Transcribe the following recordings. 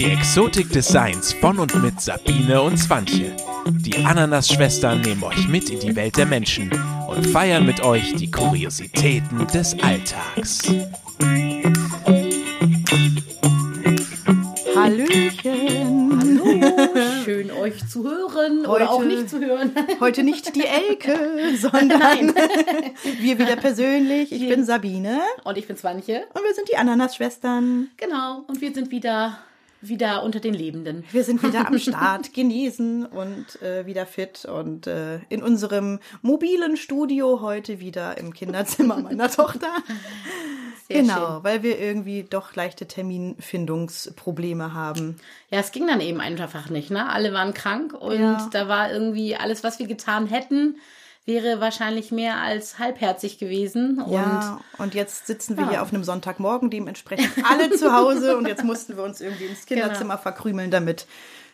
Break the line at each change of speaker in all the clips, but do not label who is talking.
Die Exotik des Seins von und mit Sabine und Swantje. Die Ananas-Schwestern nehmen euch mit in die Welt der Menschen und feiern mit euch die Kuriositäten des Alltags.
Hallöchen.
Hallo, schön euch zu hören
Heute-
oder auch nicht zu hören.
Heute nicht die Elke, sondern wir wieder persönlich. Ich bin Sabine
Und ich bin Svanche.
und wir sind die Ananas-Schwestern.
Genau. Und wir sind wieder, wieder unter den Lebenden.
Wir sind wieder am Start, genesen und äh, wieder fit und äh, in unserem mobilen Studio heute wieder im Kinderzimmer meiner Tochter.
Sehr
genau,
schön.
weil wir irgendwie doch leichte Terminfindungsprobleme haben.
Ja, es ging dann eben einfach nicht, ne? Alle waren krank und
Ja.
da war irgendwie alles, was wir getan hätten, wäre wahrscheinlich mehr als halbherzig gewesen. Und
Ja, und jetzt sitzen wir
Ja.
hier auf einem Sonntagmorgen, dementsprechend alle zu Hause und jetzt mussten wir uns irgendwie ins
Genau.
Kinderzimmer verkrümeln, damit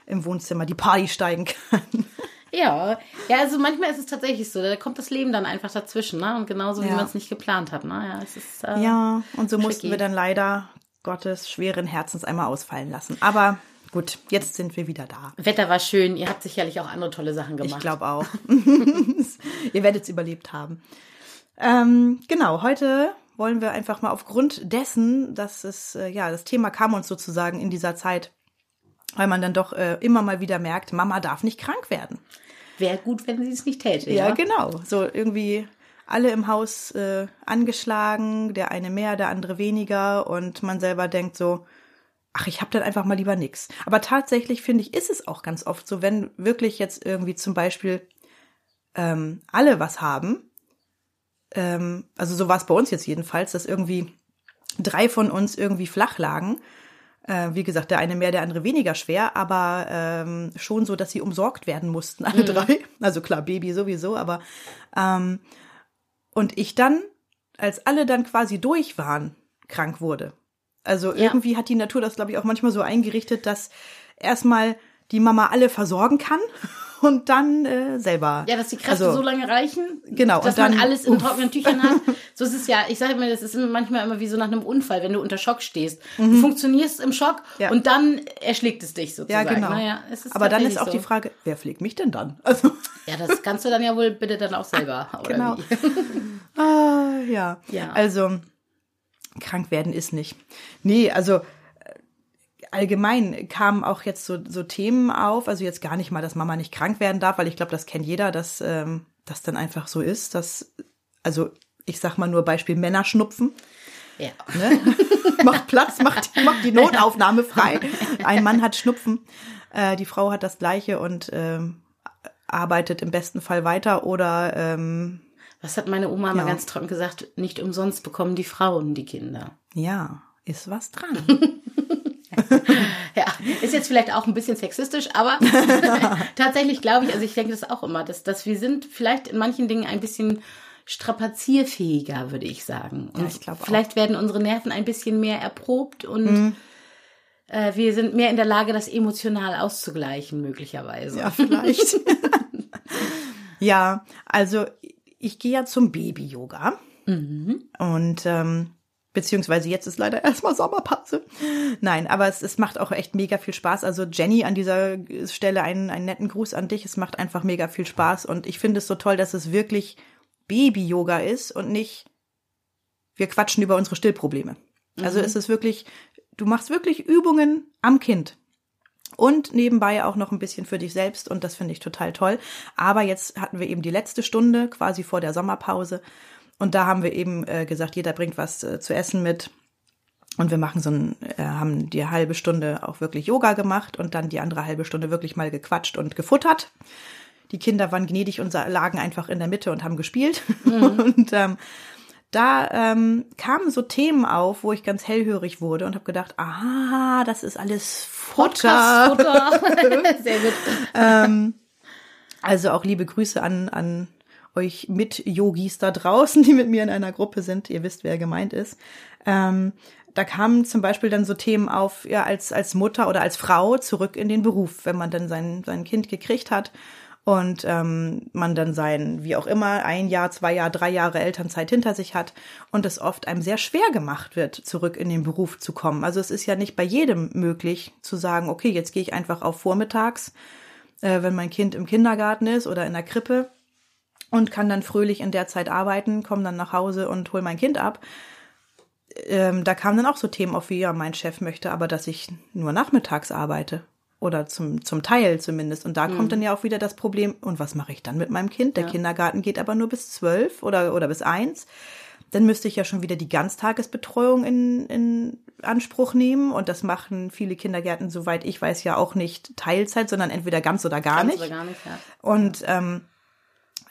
im Wohnzimmer die Party steigen kann.
ja, ja, also manchmal ist es tatsächlich so, da kommt das Leben dann einfach dazwischen, ne? Und genauso wie
Ja.
man es nicht geplant hat, ne? Ja, es ist äh,
Ja, und so mussten
tricky.
wir dann leider Gottes schweren Herzens einmal ausfallen lassen. Aber gut, jetzt sind wir wieder da.
Wetter war schön, ihr habt sicherlich auch andere tolle Sachen gemacht.
Ich glaube auch. Ihr werdet es überlebt haben. Ähm, genau, heute wollen wir einfach mal aufgrund dessen, dass es, äh, ja, das Thema kam uns sozusagen in dieser Zeit, weil man dann doch äh, immer mal wieder merkt, Mama darf nicht krank werden.
Wäre gut, wenn sie es nicht täte.
Ja,
Ja,
genau. So irgendwie alle im Haus äh, angeschlagen, der eine mehr, der andere weniger und man selber denkt so, ach, ich hab dann einfach mal lieber nix. Aber tatsächlich finde ich, ist es auch ganz oft so, wenn wirklich jetzt irgendwie zum Beispiel ähm, alle was haben, ähm, also so war es bei uns jetzt jedenfalls, dass irgendwie drei von uns irgendwie flach lagen. Äh, wie gesagt, der eine mehr, der andere weniger schwer, aber ähm, schon so, dass sie umsorgt werden mussten, alle drei. Also klar, Baby sowieso, aber ähm, und ich dann, als alle dann quasi durch waren, krank wurde. Also
Ja.
irgendwie hat die Natur das, glaube ich, auch manchmal so eingerichtet, dass erstmal die Mama alle versorgen kann und dann äh, selber.
Ja, dass die Kräfte
Also-
so lange reichen,
Genau,
dass
und dann-
man alles in
uff.
trockenen Tüchern hat. So ist es ja, ich sage immer, das ist immer manchmal immer wie so nach einem Unfall, wenn du unter Schock stehst. Du funktionierst im Schock
Mhm. Ja.
und dann erschlägt es dich
Ja,
sozusagen.
genau.
Naja, es ist
Aber dann ist auch
so.
die Frage, wer pflegt mich denn dann? Also,
Ja, das kannst du dann ja wohl bitte dann auch selber. Oder
Genau.
Wie?
ah, ja.
Ja.
Also, krank werden ist nicht. Nee, also, äh, allgemein kamen auch jetzt so, so Themen auf, also jetzt gar nicht mal, dass Mama nicht krank werden darf, weil ich glaube, das kennt jeder, dass ähm, das dann einfach so ist, dass, also, ich sag mal nur Beispiel Männerschnupfen.
Ja.
ne? macht Platz, macht, macht die Notaufnahme frei. Ein Mann hat Schnupfen, äh, die Frau hat das gleiche und ähm, arbeitet im besten Fall weiter oder ähm,
Was hat meine Oma
Ja.
mal ganz trocken gesagt? Nicht umsonst bekommen die Frauen die Kinder.
ja, ist was dran.
Ja, ist jetzt vielleicht auch ein bisschen sexistisch, aber tatsächlich glaube ich, also ich denke das auch immer, dass, dass wir sind vielleicht in manchen Dingen ein bisschen strapazierfähiger, würde ich sagen. Und
ich glaube auch.
vielleicht werden unsere Nerven ein bisschen mehr erprobt und äh, wir sind mehr in der Lage, das emotional auszugleichen, möglicherweise.
Ja, vielleicht. ja, also ich gehe ja zum Baby-Yoga. Und ähm, beziehungsweise jetzt ist leider erstmal Sommerpause. Nein, aber es, es macht auch echt mega viel Spaß. Also Jenny, an dieser Stelle einen, einen netten Gruß an dich. Es macht einfach mega viel Spaß. Und ich finde es so toll, dass es wirklich Baby-Yoga ist und nicht wir quatschen über unsere Stillprobleme. Also es ist wirklich, du machst wirklich Übungen am Kind. Und nebenbei auch noch ein bisschen für dich selbst und das finde ich total toll. Aber jetzt hatten wir eben die letzte Stunde quasi vor der Sommerpause und da haben wir eben äh, gesagt, jeder bringt was äh, zu essen mit und wir machen so ein, äh, haben die halbe Stunde auch wirklich Yoga gemacht und dann die andere halbe Stunde wirklich mal gequatscht und gefuttert. Die Kinder waren gnädig und lagen einfach in der Mitte und haben gespielt. Und ähm, da ähm, kamen so Themen auf, wo ich ganz hellhörig wurde und habe gedacht, aha, das ist alles Futter.
Podcast-Futter. Sehr gut.
Also auch liebe Grüße an, an euch Mit-Yogis da draußen, die mit mir in einer Gruppe sind. Ihr wisst, wer gemeint ist. Ähm, da kamen zum Beispiel dann so Themen auf, ja, als, als Mutter oder als Frau zurück in den Beruf, wenn man dann sein, sein Kind gekriegt hat und ähm, man dann sein, wie auch immer, ein Jahr, zwei Jahre, drei Jahre Elternzeit hinter sich hat und es oft einem sehr schwer gemacht wird, zurück in den Beruf zu kommen. Also es ist ja nicht bei jedem möglich zu sagen, okay, jetzt gehe ich einfach auf vormittags, äh, wenn mein Kind im Kindergarten ist oder in der Krippe und kann dann fröhlich in der Zeit arbeiten, komme dann nach Hause und hol mein Kind ab. Ähm, da kamen dann auch so Themen auf, wie ja, mein Chef möchte aber, dass ich nur nachmittags arbeite. Oder zum, zum Teil zumindest. Und da mhm. kommt dann ja auch wieder das Problem, und was mache ich dann mit meinem Kind? Der ja. Kindergarten geht aber nur bis zwölf oder, oder bis eins. Dann müsste ich ja schon wieder die Ganztagesbetreuung in, in Anspruch nehmen. Und das machen viele Kindergärten, soweit ich weiß, ja auch nicht Teilzeit, sondern entweder ganz oder gar ganz nicht. Oder gar nicht ja. Und ähm,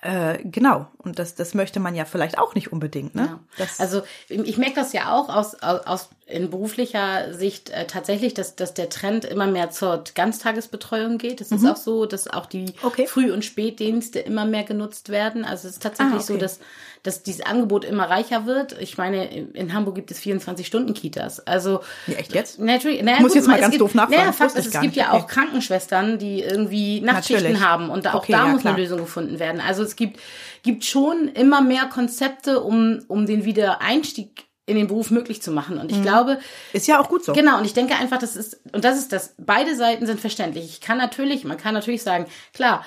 äh, genau, und das, das möchte man ja vielleicht auch nicht unbedingt. Ne?
Ja. Also ich merke das ja auch aus, aus, aus in beruflicher Sicht äh, tatsächlich, dass, dass der Trend immer mehr zur Ganztagesbetreuung geht. Es mhm. ist auch so, dass auch die okay. Früh- und Spätdienste immer mehr genutzt werden. Also es ist tatsächlich ah, okay. so, dass, dass dieses Angebot immer reicher wird. Ich meine, in Hamburg gibt es 24-Stunden-Kitas. Also
ja, echt jetzt?
Natürlich.
Naja, ich muss gut, jetzt mal ganz gibt, doof nachfragen.
Naja, Fakt ist, es gibt ja auch Krankenschwestern, die irgendwie Nachtschichten natürlich. haben und da, auch okay, da ja, muss klar. eine Lösung gefunden werden. Also es gibt, gibt schon immer mehr Konzepte, um, um den Wiedereinstieg in den Beruf möglich zu machen. Und ich mhm. glaube.
Ist ja auch gut so.
Genau. Und ich denke einfach, das ist, und das ist das, beide Seiten sind verständlich. Ich kann natürlich, man kann natürlich sagen, klar,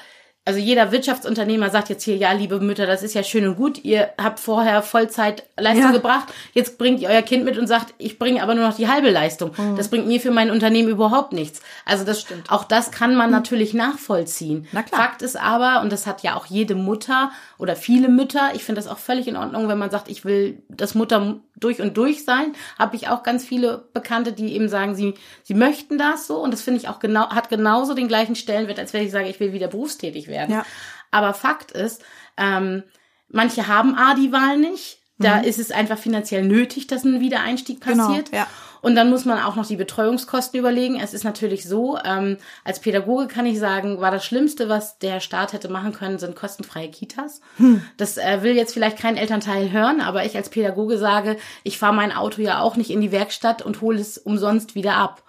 also jeder Wirtschaftsunternehmer sagt jetzt hier, ja, liebe Mütter, das ist ja schön und gut, ihr habt vorher Vollzeit Leistung ja. gebracht, jetzt bringt ihr euer Kind mit und sagt, ich bringe aber nur noch die halbe Leistung. Mhm. Das bringt mir für mein Unternehmen überhaupt nichts. Also das stimmt. Auch das kann man mhm. natürlich nachvollziehen. Na klar. Fakt ist aber, und das hat ja auch jede Mutter oder viele Mütter, ich finde das auch völlig in Ordnung, wenn man sagt, ich will das Mutter durch und durch sein, habe ich auch ganz viele Bekannte, die eben sagen, sie, sie möchten das so und das finde ich auch genau, hat genauso den gleichen Stellenwert, als wenn ich sage, ich will wieder berufstätig werden. Ja. Aber Fakt ist, ähm, manche haben A die Wahl nicht. Da mhm. ist es einfach finanziell nötig, dass ein Wiedereinstieg genau, passiert. Genau, ja. Und dann muss man auch noch die Betreuungskosten überlegen. Es ist natürlich so, ähm, als Pädagoge kann ich sagen, war das Schlimmste, was der Staat hätte machen können, sind kostenfreie Kitas. Hm. Das äh, will jetzt vielleicht kein Elternteil hören, aber ich als Pädagoge sage, ich fahre mein Auto ja auch nicht in die Werkstatt und hole es umsonst wieder ab.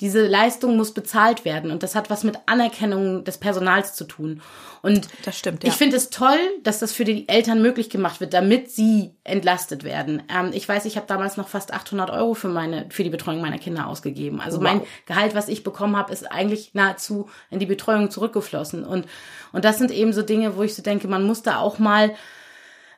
Diese Leistung muss bezahlt werden und das hat was mit Anerkennung des Personals zu tun. Und
das stimmt, ja.
ich finde es toll, dass das für die Eltern möglich gemacht wird, damit sie entlastet werden. Ähm, ich weiß, ich habe damals noch fast 800 Euro für meine für die Betreuung meiner Kinder ausgegeben. Also wow. mein Gehalt, was ich bekommen habe, ist eigentlich nahezu in die Betreuung zurückgeflossen. Und und das sind eben so Dinge, wo ich so denke, man muss da auch mal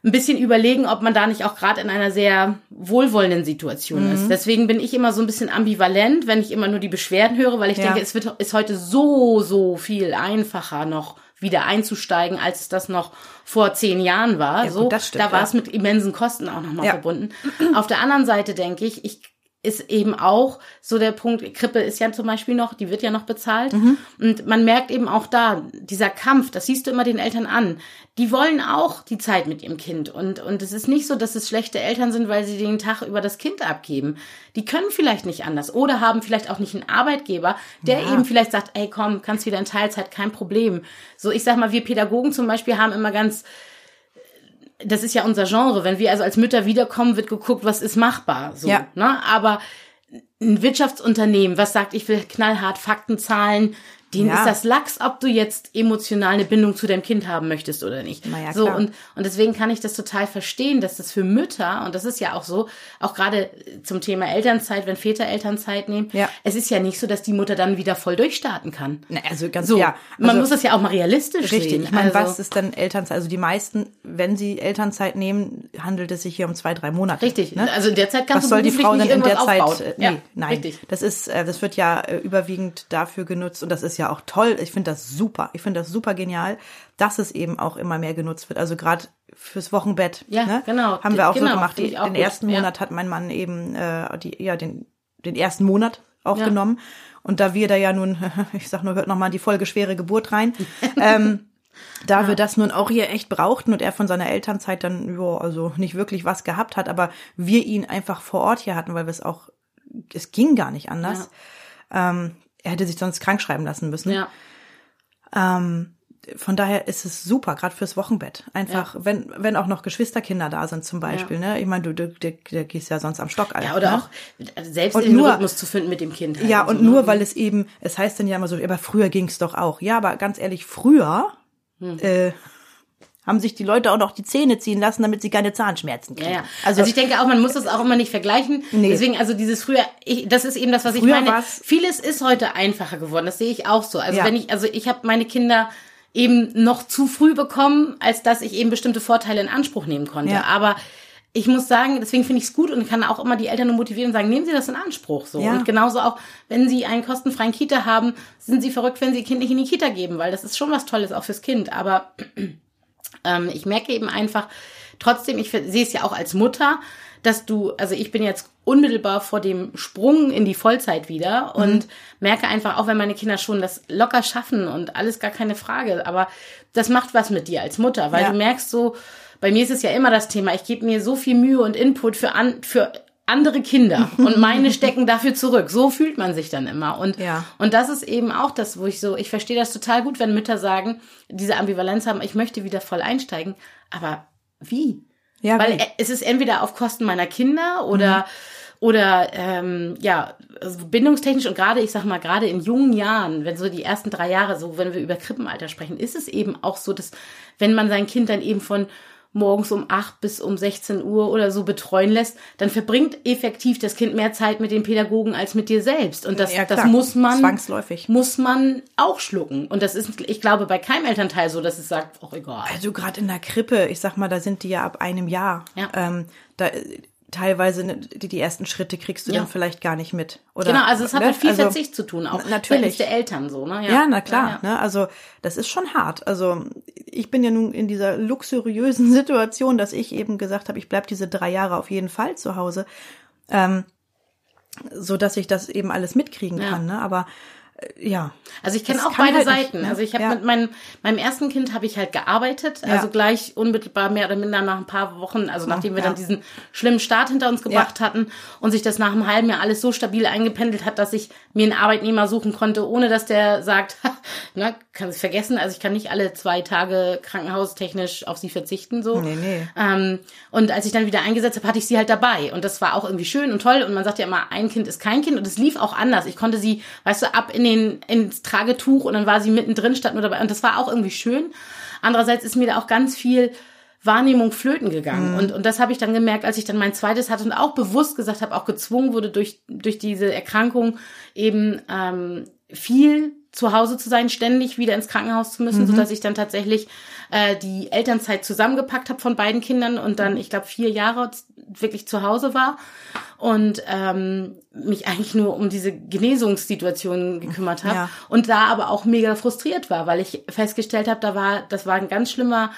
ein bisschen überlegen, ob man da nicht auch gerade in einer sehr wohlwollenden Situation mhm. ist. Deswegen bin ich immer so ein bisschen ambivalent, wenn ich immer nur die Beschwerden höre, weil ich ja. denke, es wird, ist heute so, so viel einfacher noch wieder einzusteigen, als es das noch vor zehn Jahren war. Ja, so, stimmt, da war es mit immensen Kosten auch nochmal ja. verbunden. Auf der anderen Seite denke ich, ich ist eben auch so der Punkt, Krippe ist ja zum Beispiel noch, die wird ja noch bezahlt. Mhm. Und man merkt eben auch da, dieser Kampf, das siehst du immer den Eltern an, die wollen auch die Zeit mit ihrem Kind. Und, und es ist nicht so, dass es schlechte Eltern sind, weil sie den Tag über das Kind abgeben. Die können vielleicht nicht anders oder haben vielleicht auch nicht einen Arbeitgeber, der ja. eben vielleicht sagt, ey komm, kannst wieder in Teilzeit, kein Problem. So, ich sag mal, wir Pädagogen zum Beispiel haben immer ganz das ist ja unser Genre. Wenn wir also als Mütter wiederkommen, wird geguckt, was ist machbar. So, ja. ne? Aber ein Wirtschaftsunternehmen, was sagt, ich will knallhart Fakten, Zahlen, denen ja. ist das Lachs, ob du jetzt emotional eine Bindung zu deinem Kind haben möchtest oder nicht. Ja, so und und deswegen kann ich das total verstehen, dass das für Mütter und das ist ja auch so, auch gerade zum Thema Elternzeit, wenn Väter Elternzeit nehmen, ja. es ist ja nicht so, dass die Mutter dann wieder voll durchstarten kann.
Na, also ganz
so.
Ja,
also, man muss das ja auch mal realistisch
richtig.
sehen.
Ich meine, also, was ist denn Elternzeit? Also die meisten, wenn sie Elternzeit nehmen, handelt es sich hier um zwei, drei Monate.
Richtig. Ne? Also in der Zeit kannst
was soll die Frau denn in der Zeit? Äh, nee,
ja,
nein.
Richtig.
Das ist, äh, das wird ja äh, überwiegend dafür genutzt und das ist ja auch toll. Ich finde das super. Ich finde das super genial, dass es eben auch immer mehr genutzt wird. Also gerade fürs Wochenbett.
Ja,
ne?
genau.
Haben wir auch
genau,
so gemacht. Den gut. ersten Monat ja. hat mein Mann eben äh, die, ja, den, den ersten Monat aufgenommen. Ja. Und da wir da ja nun, ich sag nur, hört noch mal die Folge schwere Geburt rein. ähm, da ja. wir das nun auch hier echt brauchten und er von seiner Elternzeit dann, ja, also nicht wirklich was gehabt hat, aber wir ihn einfach vor Ort hier hatten, weil wir es auch, es ging gar nicht anders. Ja. Ähm, er hätte sich sonst krank schreiben lassen müssen. Ja. Ähm, von daher ist es super, gerade fürs Wochenbett. Einfach, ja. wenn, wenn auch noch Geschwisterkinder da sind zum Beispiel. Ja. Ne? Ich meine, du, du, du, du gehst ja sonst am Stock. Alter,
ja, oder
ne?
auch selbst und den nur, Rhythmus zu finden mit dem Kind.
Halt ja, und, so, nur, ne? weil es eben, es heißt dann ja immer so, aber früher ging es doch auch. Ja, aber ganz ehrlich, früher hm. äh, haben sich die Leute auch noch die Zähne ziehen lassen, damit sie keine Zahnschmerzen kriegen.
Ja, ja. Also, also ich denke auch, man muss das auch immer nicht vergleichen. Nee. Deswegen, also dieses früher, ich, das ist eben das, was ich früher meine. Vieles ist heute einfacher geworden. Das sehe ich auch so. Also ja. wenn ich, also ich habe meine Kinder eben noch zu früh bekommen, als dass ich eben bestimmte Vorteile in Anspruch nehmen konnte. Aber ich muss sagen, deswegen finde ich es gut und kann auch immer die Eltern nur motivieren und sagen, nehmen Sie das in Anspruch so. Ja. Und genauso auch, wenn Sie einen kostenfreien Kita haben, sind Sie verrückt, wenn Sie Ihr Kind nicht in die Kita geben, weil das ist schon was Tolles auch fürs Kind. Aber ähm, ich merke eben einfach, trotzdem, ich sehe es ja auch als Mutter, dass du, also ich bin jetzt unmittelbar vor dem Sprung in die Vollzeit wieder mhm. und merke einfach, auch wenn meine Kinder schon das locker schaffen und alles gar keine Frage, aber das macht was mit dir als Mutter, weil ja. du merkst so, bei mir ist es ja immer das Thema, ich gebe mir so viel Mühe und Input für, an, für andere Kinder und meine stecken dafür zurück. So fühlt man sich dann immer. Und, ja. und das ist eben auch das, wo ich so, ich verstehe das total gut, wenn Mütter sagen, diese Ambivalenz haben, ich möchte wieder voll einsteigen. Aber wie? Ja, Weil wie? es ist entweder auf Kosten meiner Kinder oder, mhm. oder ähm, ja, also bindungstechnisch und gerade, ich sag mal, gerade in jungen Jahren, wenn so die ersten drei Jahre, so wenn wir über Krippenalter sprechen, ist es eben auch so, dass wenn man sein Kind dann eben von morgens um acht bis um 16 Uhr oder so betreuen lässt, dann verbringt effektiv das Kind mehr Zeit mit den Pädagogen als mit dir selbst. Und das, ja, das muss man,
zwangsläufig.
muss man auch schlucken. Und das ist, ich glaube, bei keinem Elternteil so, dass es sagt, auch egal.
Also gerade in der Krippe, ich sag mal, da sind die ja ab einem Jahr. Ja. Ähm, da, teilweise ne, die, die ersten Schritte kriegst du ja. dann vielleicht gar nicht mit. Oder,
genau, also es hat ne? mit viel also, Verzicht zu tun, auch natürlich der Eltern so, ne?
Ja, ja na klar. Ja, ne? Also das ist schon hart. Also ich bin ja nun in dieser luxuriösen Situation, dass ich eben gesagt habe, ich bleib diese drei Jahre auf jeden Fall zu Hause, ähm, so dass ich das eben alles mitkriegen kann. Ne? Aber ja.
Also ich kenne auch beide halt Seiten. Nicht, ne? Also ich habe ja. mit meinem, meinem ersten Kind habe ich halt gearbeitet, ja. also gleich unmittelbar mehr oder minder nach ein paar Wochen, also nachdem wir ja. dann diesen schlimmen Start hinter uns gebracht hatten und sich das nach einem halben Jahr alles so stabil eingependelt hat, dass ich mir einen Arbeitnehmer suchen konnte, ohne dass der sagt, na, kann es vergessen, also ich kann nicht alle zwei Tage krankenhaustechnisch auf sie verzichten so. Nee, nee. Ähm, und als ich dann wieder eingesetzt habe, hatte ich sie halt dabei und das war auch irgendwie schön und toll und man sagt ja immer, ein Kind ist kein Kind und es lief auch anders. Ich konnte sie, weißt du, ab in den ins Tragetuch und dann war sie mittendrin statt nur dabei und das war auch irgendwie schön. Andererseits ist mir da auch ganz viel Wahrnehmung flöten gegangen. Mhm. Und, und das habe ich dann gemerkt, als ich dann mein zweites hatte und auch bewusst gesagt habe, auch gezwungen wurde durch, durch diese Erkrankung eben ähm, viel zu Hause zu sein, ständig wieder ins Krankenhaus zu müssen, mhm. so dass ich dann tatsächlich äh, die Elternzeit zusammengepackt habe von beiden Kindern und dann, ich glaube, vier Jahre wirklich zu Hause war und ähm, mich eigentlich nur um diese Genesungssituation gekümmert habe ja. und da aber auch mega frustriert war, weil ich festgestellt habe, da war das war ein ganz schlimmer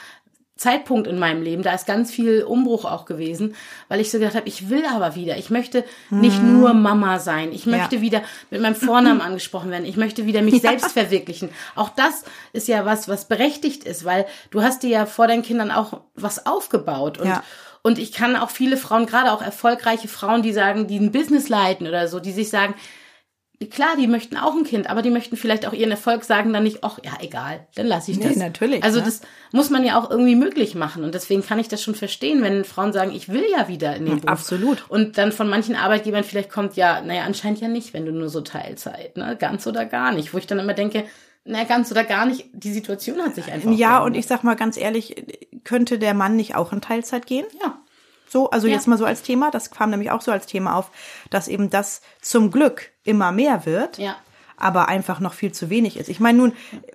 Zeitpunkt in meinem Leben. Da ist ganz viel Umbruch auch gewesen, weil ich so gedacht habe, ich will aber wieder. Ich möchte nicht mhm. nur Mama sein. Ich möchte ja. wieder mit meinem Vornamen angesprochen werden. Ich möchte wieder mich ja. selbst verwirklichen. Auch das ist ja was, was berechtigt ist, weil du hast dir ja vor deinen Kindern auch was aufgebaut und ja. Und ich kann auch viele Frauen, gerade auch erfolgreiche Frauen, die sagen, die ein Business leiten oder so, die sich sagen, Klar, die möchten auch ein Kind, aber die möchten vielleicht auch ihren Erfolg sagen, dann nicht, ach ja, egal, dann lasse ich das.
Nee, natürlich.
Also ne? das muss man ja auch irgendwie möglich machen. Und deswegen kann ich das schon verstehen, wenn Frauen sagen, ich will ja wieder in den Beruf.
Absolut.
Und dann von manchen Arbeitgebern vielleicht kommt, ja, naja, anscheinend ja nicht, wenn du nur so Teilzeit, ne? Ganz oder gar nicht. Wo ich dann immer denke, na, ganz oder gar nicht, die Situation hat sich einfach.
Ja, und ich sag mal ganz ehrlich, könnte der Mann nicht auch in Teilzeit gehen?
Ja.
So, also ja. jetzt mal so als Thema, das kam nämlich auch so als Thema auf, dass eben das zum Glück immer mehr wird.
Ja
aber einfach noch viel zu wenig ist. Ich meine, nun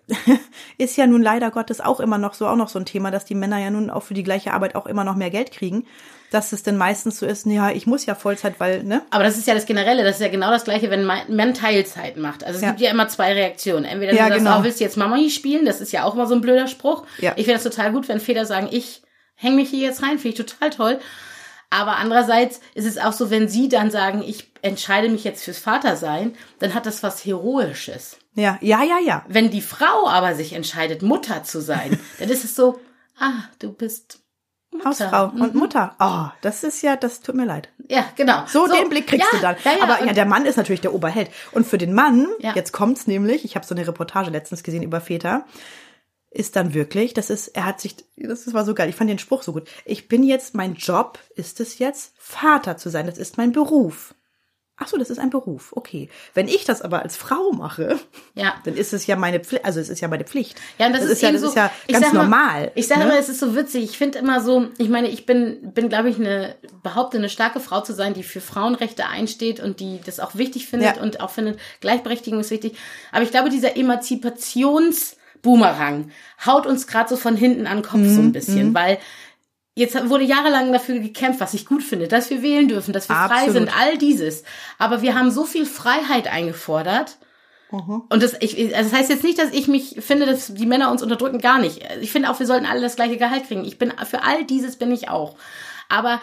ist ja nun leider Gottes auch immer noch so auch noch so ein Thema, dass die Männer ja nun auch für die gleiche Arbeit auch immer noch mehr Geld kriegen, dass es denn meistens so ist, ja, ich muss ja Vollzeit, weil, ne?
Aber das ist ja das Generelle, das ist ja genau das Gleiche, wenn Mann Teilzeit macht. Also es ja. gibt ja immer zwei Reaktionen. Entweder du ja, sagst, genau. oh, willst du jetzt Mama hier spielen? Das ist ja auch immer so ein blöder Spruch. Ja. Ich finde das total gut, wenn Väter sagen, ich häng mich hier jetzt rein, finde ich total toll. Aber andererseits ist es auch so, wenn sie dann sagen, ich entscheide mich jetzt fürs Vatersein, dann hat das was Heroisches.
Ja, ja, ja, ja.
Wenn die Frau aber sich entscheidet, Mutter zu sein, dann ist es so, ah, du bist
Mutter. Hausfrau mhm. und Mutter. Oh, das ist ja, das tut mir leid.
Ja, genau.
So, so den Blick kriegst ja, du dann. Ja, ja, Aber ja, der Mann ist natürlich der Oberheld. Und für den Mann, jetzt kommt's nämlich, ich habe so eine Reportage letztens gesehen über Väter, ist dann wirklich, das ist, er hat sich, das war so geil, ich fand den Spruch so gut. Ich bin jetzt, mein Job ist es jetzt, Vater zu sein. Das ist mein Beruf. Ach so, das ist ein Beruf. Okay. Wenn ich das aber als Frau mache,
Ja.
dann ist es ja meine Pflicht, also es ist ja meine Pflicht.
Ja, und das, ist,
ja,
eben
das
so,
ist ja
ich
ganz
sag mal,
normal.
Ich sage
ne?
immer, es ist so witzig. Ich finde immer so, ich meine, ich bin, bin glaube ich, eine, behaupte, eine starke Frau zu sein, die für Frauenrechte einsteht und die das auch wichtig findet
Ja.
und auch findet, Gleichberechtigung ist wichtig. Aber ich glaube, dieser Emanzipationsboomerang haut uns gerade so von hinten an den Kopf so ein
Mhm,
bisschen, weil Jetzt wurde jahrelang dafür gekämpft, was ich gut finde, dass wir wählen dürfen, dass wir frei
Absolut.
sind, all dieses. Aber wir haben so viel Freiheit eingefordert.
Mhm.
Und das, ich, also das heißt jetzt nicht, dass ich mich finde, dass die Männer uns unterdrücken, gar nicht. Ich finde auch, wir sollten alle das gleiche Gehalt kriegen. Ich bin, für all dieses bin ich auch. Aber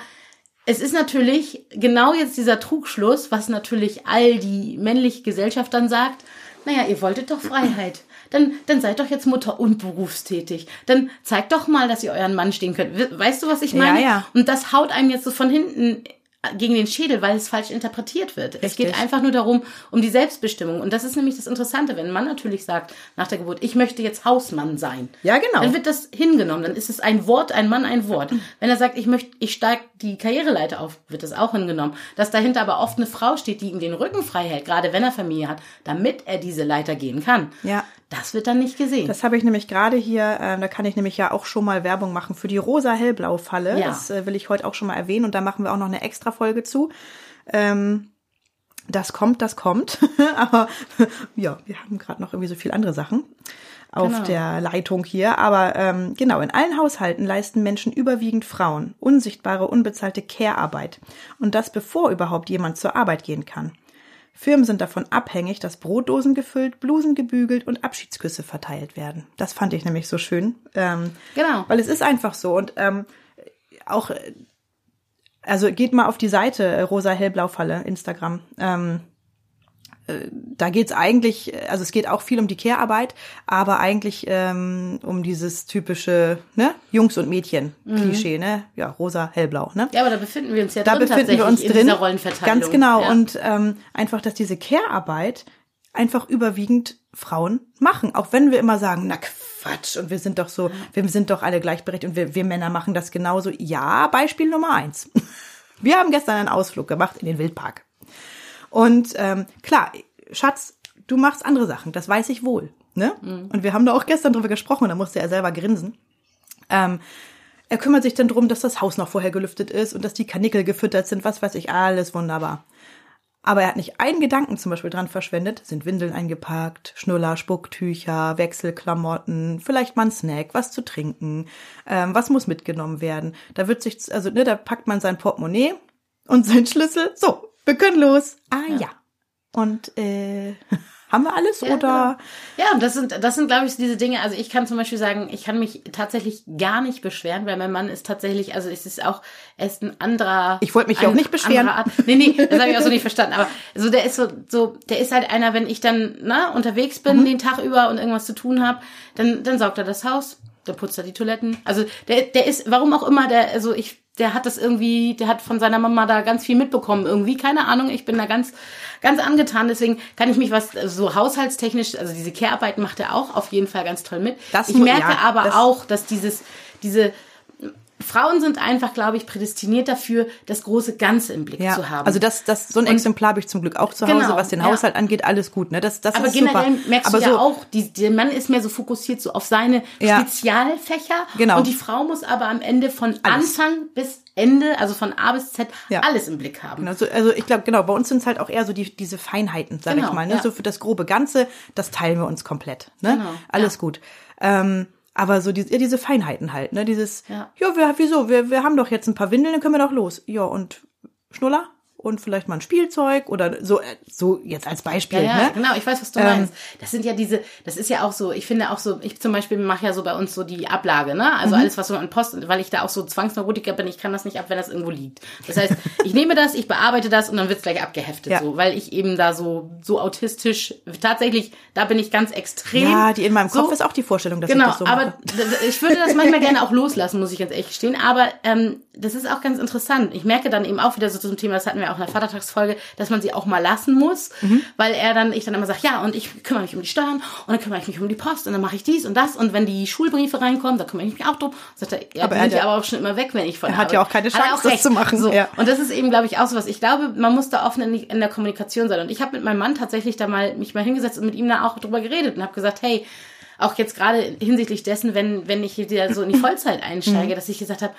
es ist natürlich genau jetzt dieser Trugschluss, was natürlich all die männliche Gesellschaft dann sagt, naja, ihr wolltet doch Freiheit. Dann, dann seid doch jetzt Mutter und berufstätig. Dann zeigt doch mal, dass ihr euren Mann stehen könnt. We- Weißt du, was ich meine?
Ja, ja.
Und das haut einem jetzt so von hinten gegen den Schädel, weil es falsch interpretiert wird. Es
Richtig.
geht einfach nur darum, um die Selbstbestimmung. Und das ist nämlich das Interessante, wenn ein Mann natürlich sagt, nach der Geburt, ich möchte jetzt Hausmann sein.
Ja, genau.
Dann wird das hingenommen. Dann ist es ein Wort, ein Mann, ein Wort. Wenn er sagt, ich möchte, ich steige die Karriereleiter auf, wird das auch hingenommen. Dass dahinter aber oft eine Frau steht, die ihm den Rücken frei hält, gerade wenn er Familie hat, damit er diese Leiter gehen kann.
Ja.
Das wird dann nicht gesehen.
Das habe ich nämlich gerade hier, äh, da kann ich nämlich ja auch schon mal Werbung machen für die rosa-hellblau-Falle.
Ja.
Das äh, will ich heute auch schon mal erwähnen und da machen wir auch noch eine extra Folge zu. Ähm, das kommt, das kommt. Aber ja, wir haben gerade noch irgendwie so viel andere Sachen auf
Genau.
der Leitung hier. Aber ähm, genau, in allen Haushalten leisten Menschen überwiegend Frauen unsichtbare, unbezahlte Care-Arbeit. Und das bevor überhaupt jemand zur Arbeit gehen kann. Firmen sind davon abhängig, dass Brotdosen gefüllt, Blusen gebügelt und Abschiedsküsse verteilt werden. Das fand ich nämlich so schön. Ähm,
Genau.
Weil es ist einfach so. Und ähm, auch, äh, also geht mal auf die Seite äh, Rosa Hellblau Falle, Instagram. Ähm, äh, da geht's eigentlich, äh, also es geht auch viel um die Care-Arbeit, aber eigentlich ähm, um dieses typische ne? Jungs- und Mädchen-Klischee, ne? Ja, rosa, hellblau, ne?
Ja, aber da befinden wir uns ja
da
drin
befinden wir uns
in
drin.
dieser Rollenverteilung.
Ganz genau.
Ja.
Und ähm, einfach, dass diese Care-Arbeit einfach überwiegend Frauen machen. Auch wenn wir immer sagen, na Quatsch, und wir sind doch so, wir sind doch alle gleichberechtigt und wir, wir Männer machen das genauso. Ja, Beispiel Nummer eins. Wir haben gestern einen Ausflug gemacht in den Wildpark. Und ähm, klar, Schatz, du machst andere Sachen, das weiß ich wohl. Ne? Und wir haben da auch gestern drüber gesprochen, da musste er selber grinsen. Ähm, er kümmert sich dann drum, dass das Haus noch vorher gelüftet ist und dass die Kanickel gefüttert sind, was weiß ich, alles wunderbar. Aber er hat nicht einen Gedanken zum Beispiel dran verschwendet, sind Windeln eingepackt, Schnuller, Spucktücher, Wechselklamotten, vielleicht mal ein Snack, was zu trinken, ähm, was muss mitgenommen werden. Da wird sich, also ne, da packt man sein Portemonnaie und sein Schlüssel. So, wir können los. Ah ja. Und äh, haben wir alles
Ja,
oder?
Ja, und das sind, das sind, glaube ich, diese Dinge. Also ich kann zum Beispiel sagen, ich kann mich tatsächlich gar nicht beschweren, weil mein Mann ist tatsächlich, also es ist auch, er ist ein anderer.
Ich wollte mich
ein
auch nicht beschweren.
Art. Nee, nee, das habe ich auch so nicht verstanden. Aber so, der ist so, so, der ist halt einer, wenn ich dann na, unterwegs bin
Mhm.
den Tag über und irgendwas zu tun habe, dann, dann saugt er das Haus, dann putzt er die Toiletten. Also der, der ist, warum auch immer, der, also ich, der hat das irgendwie, der hat von seiner Mama da ganz viel mitbekommen irgendwie, keine Ahnung, ich bin da ganz, ganz angetan, deswegen kann ich mich was so haushaltstechnisch, also diese Care-Arbeit macht er auch auf jeden Fall ganz toll mit.
Das
ich merke
ja,
aber
das-
auch, dass dieses, diese Frauen sind einfach, glaube ich, prädestiniert dafür, das große Ganze im Blick
Ja,
zu haben.
also das, das, so ein Exemplar habe ich zum Glück auch zu Hause,
Genau,
was den
ja.
Haushalt angeht, alles gut, ne? Das, das
aber
ist
generell
super.
merkst
aber
du ja
so,
auch, die, der Mann ist mehr so fokussiert so auf seine
Ja.
Spezialfächer.
Genau.
Und die Frau muss aber am Ende von
Alles.
Anfang bis Ende, also von A bis Z,
Ja.
alles im Blick haben.
Also, also ich glaube, genau, bei uns sind es halt auch eher so die, diese Feinheiten, sag
Genau,
ich mal. Ne?
ja.
So für das grobe Ganze, das teilen wir uns komplett. Ne?
Genau,
Alles
ja.
gut. Ähm, aber so die, ja, diese Feinheiten halt, ne? Dieses,
Ja.
ja, wir, wieso? Wir, wir haben doch jetzt ein paar Windeln, dann können wir doch los. Ja, und Schnuller? Und vielleicht mal ein Spielzeug oder so, äh, so jetzt als Beispiel,
Ja, ja,
ne?
genau, ich weiß, was du
Ähm,
meinst. Das sind ja diese, das ist ja auch so, ich finde auch so, ich zum Beispiel mache ja so bei uns so die Ablage, ne? Also
Mhm.
alles, was so an Post, weil ich da auch so Zwangsneurotiker bin, ich kann das nicht ab, wenn das irgendwo liegt. Das heißt, ich nehme das, ich bearbeite das und dann wird's gleich abgeheftet,
Ja.
so, weil ich eben da so, so autistisch, tatsächlich, da bin ich ganz extrem.
Ja, die in meinem Kopf
so,
ist auch die Vorstellung, dass
Genau,
ich das so
aber
mache.
d- d- ich würde das manchmal gerne auch loslassen, muss ich ganz ehrlich gestehen. Aber ähm, das ist auch ganz interessant. Ich merke dann eben auch wieder so zum Thema, das hatten wir ja auch in der Vatertagsfolge, dass man sie auch mal lassen muss,
Mhm.
weil er dann, ich dann immer sage, ja, und ich kümmere mich um die Steuern und dann kümmere ich mich um die Post und dann mache ich dies und das und wenn die Schulbriefe reinkommen, dann kümmere ich mich auch drum. Sagt er, ja,
Aber
die
er
sind
hat
ja
ja-
aber auch schon immer weg, wenn ich von
Er hat ja auch keine Chance, das zu machen,
So.
ja.
Und das ist eben, glaube ich, auch so was. Ich glaube, man muss da offen in, in der Kommunikation sein. Und ich habe mit meinem Mann tatsächlich da mal mich mal hingesetzt und mit ihm da auch drüber geredet und habe gesagt, hey, auch jetzt gerade hinsichtlich dessen, wenn, wenn ich wieder so in die Vollzeit einsteige, dass ich gesagt habe,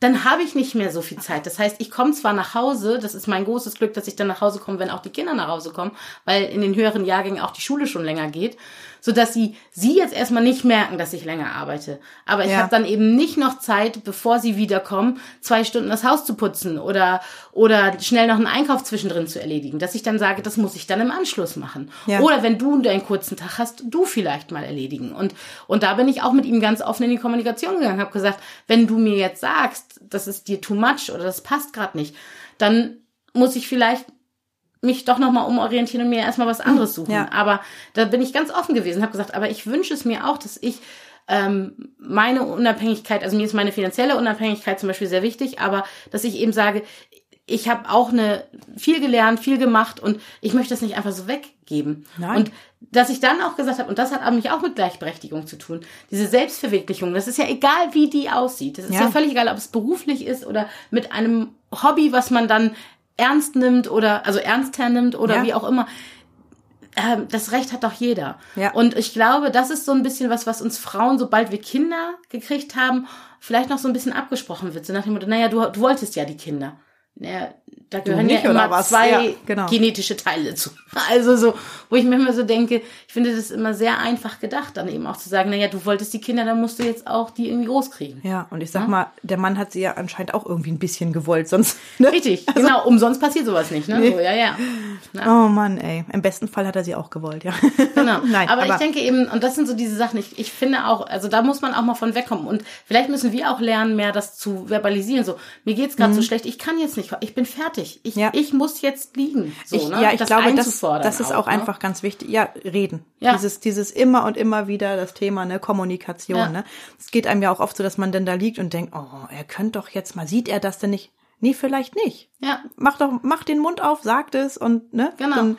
dann habe ich nicht mehr so viel Zeit. Das heißt, ich komme zwar nach Hause, das ist mein großes Glück, dass ich dann nach Hause komme, wenn auch die Kinder nach Hause kommen, weil in den höheren Jahrgängen auch die Schule schon länger geht, so dass sie sie jetzt erstmal nicht merken, dass ich länger arbeite. Aber ich
Ja.
habe dann eben nicht noch Zeit, bevor sie wiederkommen, zwei Stunden das Haus zu putzen oder oder schnell noch einen Einkauf zwischendrin zu erledigen, dass ich dann sage, das muss ich dann im Anschluss machen.
Ja.
Oder wenn du deinen kurzen Tag hast, du vielleicht mal erledigen. Und und da bin ich auch mit ihm ganz offen in die Kommunikation gegangen, habe gesagt, wenn du mir jetzt sagst, das ist dir too much oder das passt gerade nicht, dann muss ich vielleicht mich doch nochmal umorientieren und mir erstmal was anderes suchen.
Ja.
Aber da bin ich ganz offen gewesen, habe gesagt, aber ich wünsche es mir auch, dass ich ähm, meine Unabhängigkeit, also mir ist meine finanzielle Unabhängigkeit zum Beispiel sehr wichtig, aber dass ich eben sage, ich habe auch eine viel gelernt, viel gemacht und ich möchte das nicht einfach so weggeben.
Nein.
Und dass ich dann auch gesagt habe, und das hat mich auch mit Gleichberechtigung zu tun, diese Selbstverwirklichung, das ist ja egal, wie die aussieht. Das ist ja,
Ja.
völlig egal, ob es beruflich ist oder mit einem Hobby, was man dann ernst nimmt oder also ernster nimmt oder
Ja.
wie auch immer. Ähm, das Recht hat doch jeder.
Ja.
Und ich glaube, das ist so ein bisschen was, was uns Frauen, sobald wir Kinder gekriegt haben, vielleicht noch so ein bisschen abgesprochen wird. So nach dem Motto, naja, du, du wolltest ja die Kinder. Naja, da gehören
nicht,
ja immer
was?
zwei
Ja, genau.
genetische Teile zu. Also so, wo ich mir immer so denke, ich finde das immer sehr einfach gedacht, dann eben auch zu sagen, naja, du wolltest die Kinder, dann musst du jetzt auch die irgendwie großkriegen.
Ja, und ich sag mal, der Mann hat sie ja anscheinend auch irgendwie ein bisschen gewollt, sonst. Ne?
Richtig, genau, umsonst passiert sowas nicht, ne? So, ja, ja.
Oh Mann, ey. Im besten Fall hat er sie auch gewollt, ja.
Genau.
Nein,
aber,
aber-
ich denke eben, und das sind so diese Sachen, ich, ich finde auch, also da muss man auch mal von wegkommen. Und vielleicht müssen wir auch lernen, mehr das zu verbalisieren. So, mir geht's gerade so schlecht, ich kann jetzt nicht, ich bin fertig. Ich,
Mhm. Ja.
ich muss jetzt liegen. So,
ich,
ne?
Ja, ich glaube, das, das ist auch,
ne?
einfach ganz wichtig. Ja, reden.
Ja.
Dieses, dieses immer und immer wieder das Thema, ne, Kommunikation,
Ja.
ne. Es geht einem ja auch oft so, dass man dann da liegt und denkt, oh, er könnte doch jetzt mal, sieht er das denn nicht? Nee, vielleicht nicht.
Ja.
Mach doch, mach den Mund auf, sagt es und, ne.
Genau.
Dann,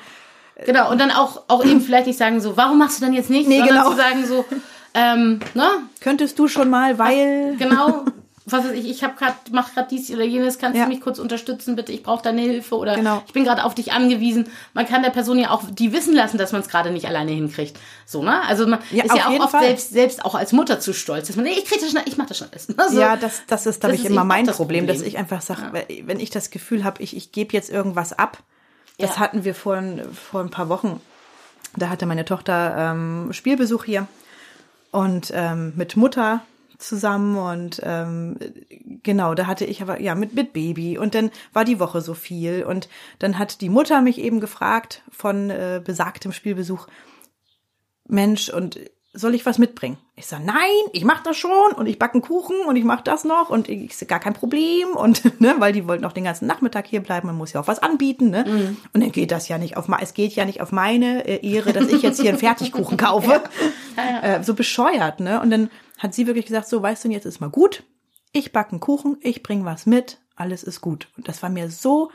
Genau, und dann auch, auch eben vielleicht nicht sagen so, warum machst du denn jetzt nicht?
Nee,
sondern
genau.
zu sagen so, ähm, ne,
könntest du schon mal, weil.
genau, was weiß ich, ich habe gerade, mach gerade dies oder jenes, kannst
Ja.
du mich kurz unterstützen, bitte, ich brauche deine Hilfe oder
Genau.
ich bin gerade auf dich angewiesen. Man kann der Person ja auch die wissen lassen, dass man es gerade nicht alleine hinkriegt. So, ne? Also man
Ja,
ist ja auch oft
Fall.
selbst, selbst auch als Mutter zu stolz, dass man, nee, ich krieg das schon, ich mach das schon alles. Ne? So.
Ja, das, das ist, glaube ich, immer mein
das
Problem, dass
Problem.
ich einfach sage, wenn ich das Gefühl habe, ich, ich gebe jetzt irgendwas ab. Das
Ja.
hatten wir vor, ein- vor ein paar Wochen. Da hatte meine Tochter ähm, Spielbesuch hier und ähm, mit Mutter zusammen und ähm, genau, da hatte ich aber ja mit mit Baby und dann war die Woche so viel und dann hat die Mutter mich eben gefragt von äh, besagtem Spielbesuch, Mensch, und soll ich was mitbringen? Ich sage, nein, ich mach das schon und ich backe einen Kuchen und ich mache das noch und ich sag, gar kein Problem und ne, weil die wollten auch den ganzen Nachmittag hier bleiben, man muss ja auch was anbieten, ne?
Mhm.
Und dann geht das ja nicht auf, es geht ja nicht auf meine äh, Ehre, dass ich jetzt hier einen Fertigkuchen kaufe, Äh, so bescheuert, ne? Und dann hat sie wirklich gesagt, so, weißt du, jetzt ist mal gut, ich backe einen Kuchen, ich bring was mit, alles ist gut. Und das war mir so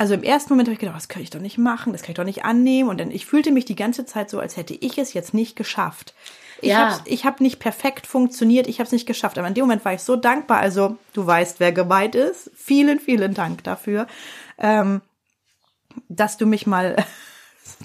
also im ersten Moment habe ich gedacht, das kann ich doch nicht machen, das kann ich doch nicht annehmen. Und dann ich fühlte mich die ganze Zeit so, als hätte ich es jetzt nicht geschafft. Ich
Ja.
habe ich hab nicht perfekt funktioniert, ich habe es nicht geschafft. Aber in dem Moment war ich so dankbar. Also du weißt, wer gemeint ist. Vielen, vielen Dank dafür, ähm, dass du mich mal